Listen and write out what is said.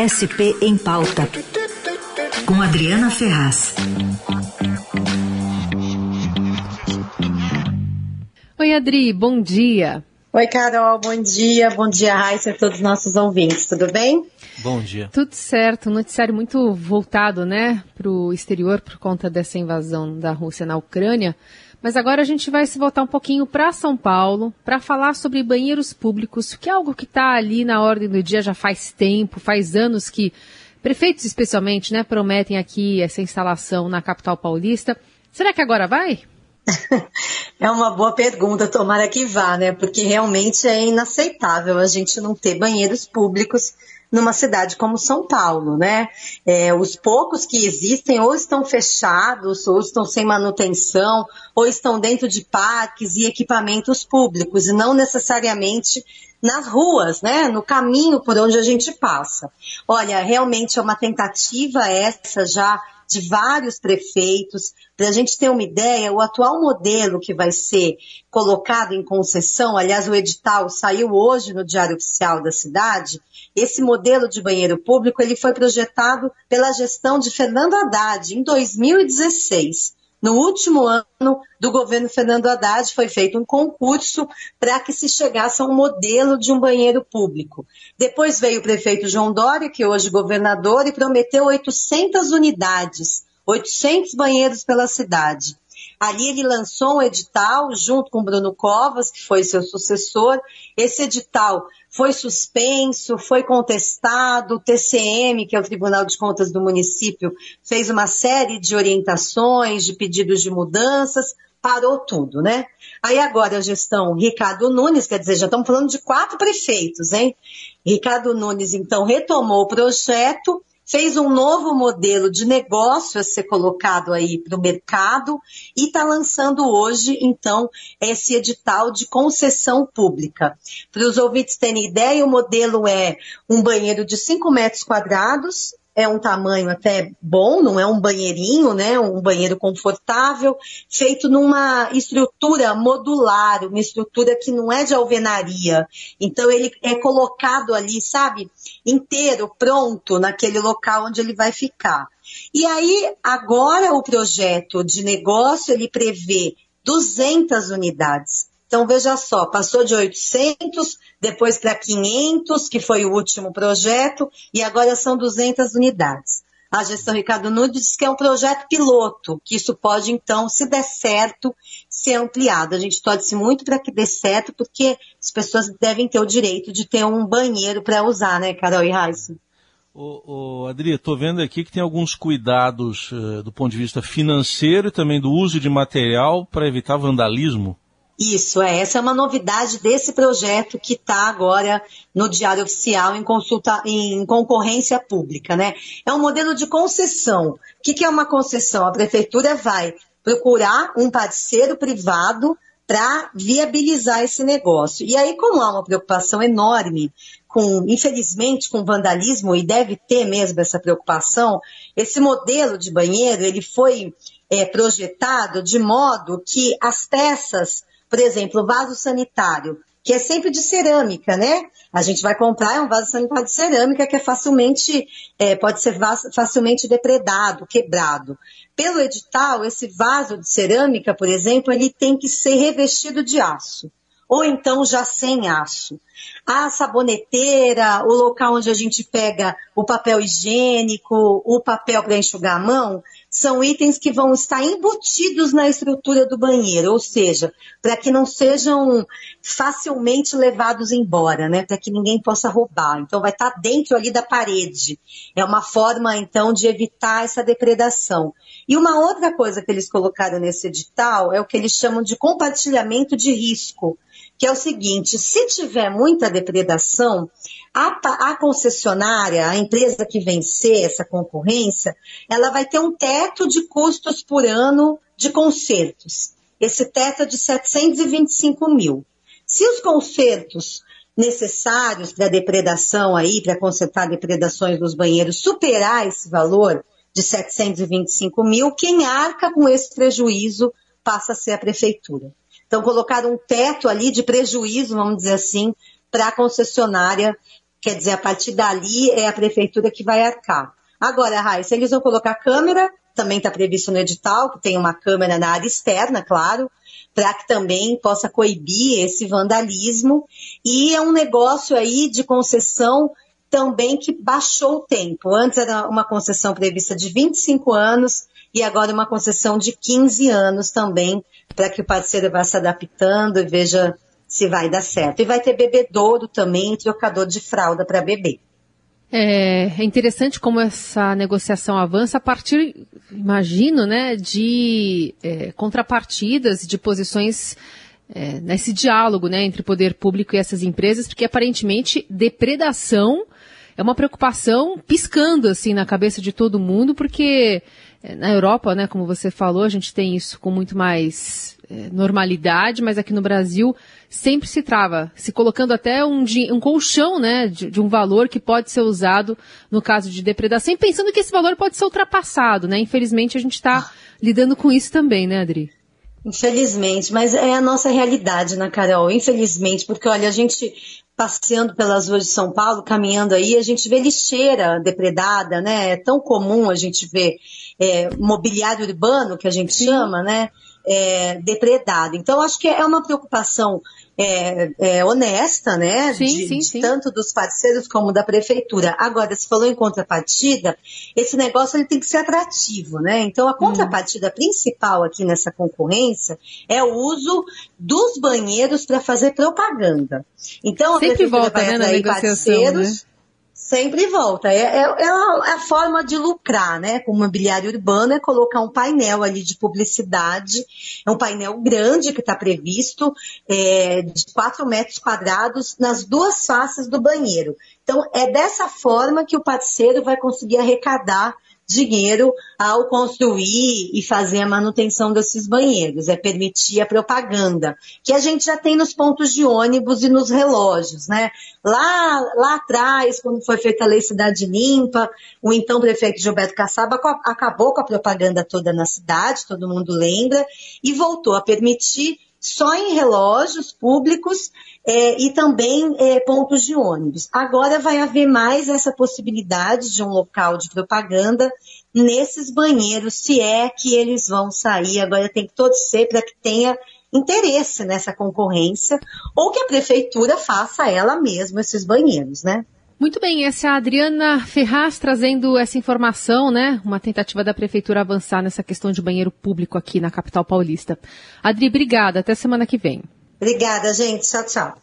SP em Pauta, com Adriana Ferraz. Oi, Adri, bom dia. Oi, Carol, bom dia. Bom dia, Raíssa, a todos os nossos ouvintes. Tudo bem? Bom dia. Tudo certo. Um noticiário muito voltado, né, para o exterior por conta dessa invasão da Rússia na Ucrânia. Mas agora a gente vai se voltar um pouquinho para São Paulo para falar sobre banheiros públicos, que é algo que está ali na ordem do dia já faz tempo, faz anos que prefeitos especialmente, né, prometem aqui essa instalação na capital paulista. Será que agora vai? É uma boa pergunta, tomara que vá, né? Porque realmente é inaceitável a gente não ter banheiros públicos numa cidade como São Paulo, né? É, os poucos que existem ou estão fechados, ou estão sem manutenção, ou estão dentro de parques e equipamentos públicos, e não necessariamente nas ruas, né? No caminho por onde a gente passa. Olha, realmente é uma tentativa essa já de vários prefeitos. Para a gente ter uma ideia, o atual modelo que vai ser colocado em concessão, aliás, o edital saiu hoje no Diário Oficial da cidade, esse modelo de banheiro público ele foi projetado pela gestão de Fernando Haddad em 2016. No último ano do governo Fernando Haddad foi feito um concurso para que se chegasse a um modelo de um banheiro público. Depois veio o prefeito João Dória, que hoje é governador, e prometeu 800 unidades, 800 banheiros pela cidade. Ali ele lançou um edital junto com Bruno Covas, que foi seu sucessor. Esse edital foi suspenso, foi contestado, o TCM, que é o Tribunal de Contas do município, fez uma série de orientações, de pedidos de mudanças, parou tudo, né? Aí agora a gestão Ricardo Nunes, quer dizer, já estamos falando de quatro prefeitos, hein? Ricardo Nunes, então, retomou o projeto fez um novo modelo de negócio a ser colocado aí para o mercado e está lançando hoje, então, esse edital de concessão pública. Para os ouvintes terem ideia, o modelo é um banheiro de 5 metros quadrados, é um tamanho até bom, não é um banheirinho, né? Um banheiro confortável, feito numa estrutura modular, uma estrutura que não é de alvenaria. Então ele é colocado ali, sabe, inteiro, pronto, naquele local onde ele vai ficar. E aí, agora o projeto de negócio, ele prevê 200 unidades. Então, veja só, passou de 800, depois para 500, que foi o último projeto, e agora são 200 unidades. A gestão Ricardo Nunes diz que é um projeto piloto, que isso pode, então, se der certo, ser ampliado. A gente torce muito para que dê certo, porque as pessoas devem ter o direito de ter um banheiro para usar, né, Carol e Raíssa? Ô, ô, Adri, estou vendo aqui que tem alguns cuidados uh, do ponto de vista financeiro e também do uso de material para evitar vandalismo. Isso, é. Essa é uma novidade desse projeto que está agora no Diário Oficial em, consulta, em concorrência pública, né? É um modelo de concessão. O que, que é uma concessão? A prefeitura vai procurar um parceiro privado para viabilizar esse negócio. E aí, como há uma preocupação enorme com, infelizmente, com vandalismo, e deve ter mesmo essa preocupação, esse modelo de banheiro, ele foi é, projetado de modo que as peças por exemplo, vaso sanitário, que é sempre de cerâmica, né? A gente vai comprar é um vaso sanitário de cerâmica que é facilmente, é, pode ser facilmente depredado, quebrado. Pelo edital, esse vaso de cerâmica, por exemplo, ele tem que ser revestido de aço ou então já sem aço. A saboneteira, o local onde a gente pega o papel higiênico, o papel para enxugar a mão, são itens que vão estar embutidos na estrutura do banheiro, ou seja, para que não sejam facilmente levados embora, né? Para que ninguém possa roubar. Então vai estar dentro ali da parede. É uma forma então de evitar essa depredação. E uma outra coisa que eles colocaram nesse edital é o que eles chamam de compartilhamento de risco que é o seguinte: se tiver muita depredação, a, a, concessionária, a empresa que vencer essa concorrência, ela vai ter um teto de custos por ano de consertos. Esse teto é de 725 mil. Se os consertos necessários para depredação aí, para consertar depredações nos banheiros, superar esse valor de 725 mil, quem arca com esse prejuízo passa a ser a prefeitura. Então, colocaram um teto ali de prejuízo, vamos dizer assim, para a concessionária quer dizer, a partir dali é a prefeitura que vai arcar. Agora, Raíssa, eles vão colocar câmera, também está previsto no edital, que tem uma câmera na área externa, claro, para que também possa coibir esse vandalismo. E é um negócio aí de concessão também que baixou o tempo. Antes era uma concessão prevista de 25 anos e agora uma concessão de 15 anos também, para que o parceiro vá se adaptando e veja se vai dar certo. E vai ter bebedouro também, trocador de fralda para bebê. É, é, interessante como essa negociação avança a partir, imagino, né, de é, contrapartidas, de posições é, nesse diálogo né, entre poder público e essas empresas, porque aparentemente depredação é uma preocupação piscando assim na cabeça de todo mundo, porque é, na Europa, né, como você falou, a gente tem isso com muito mais é, normalidade, mas aqui no Brasil sempre se trava, se colocando até um, um colchão, né, de, de, um valor que pode ser usado no caso de depredação, pensando que esse valor pode ser ultrapassado, né? Infelizmente a gente está lidando com isso também, né, Adri? Infelizmente, mas é a nossa realidade, né, Carol? Infelizmente, porque olha, a gente passeando pelas ruas de São Paulo, caminhando aí, a gente vê lixeira depredada, né? É tão comum a gente ver é, mobiliário urbano, que a gente Sim. chama, né? É, depredado. Então, acho que é uma preocupação é, é, honesta, né? Sim, de, sim, de sim. tanto dos parceiros como da prefeitura. Agora, se falou em contrapartida, esse negócio ele tem que ser atrativo, né? Então, a contrapartida hum. principal aqui nessa concorrência é o uso dos banheiros para fazer propaganda. Então, a Sempre volta, vai né, na parceiros. Né? Sempre volta. É, é, é, a, forma de lucrar, né? Com mobiliário urbano é colocar um painel ali de publicidade. É um painel grande que está previsto, é, de 4 metros quadrados, nas duas faces do banheiro. Então, é dessa forma que o parceiro vai conseguir arrecadar dinheiro ao construir e fazer a manutenção desses banheiros, é permitir a propaganda, que a gente já tem nos pontos de ônibus e nos relógios, né? Lá, lá atrás, quando foi feita a Lei Cidade Limpa, o então prefeito Gilberto Caçaba acabou com a propaganda toda na cidade, todo mundo lembra, e voltou a permitir só em relógios públicos é, e também é, pontos de ônibus. Agora vai haver mais essa possibilidade de um local de propaganda nesses banheiros, se é que eles vão sair. Agora tem que torcer para que tenha interesse nessa concorrência ou que a prefeitura faça ela mesma esses banheiros, né? Muito bem, essa é a Adriana Ferraz trazendo essa informação, né? Uma tentativa da Prefeitura avançar nessa questão de banheiro público aqui na capital paulista. Adri, obrigada. Até semana que vem. Obrigada, gente. Tchau, tchau.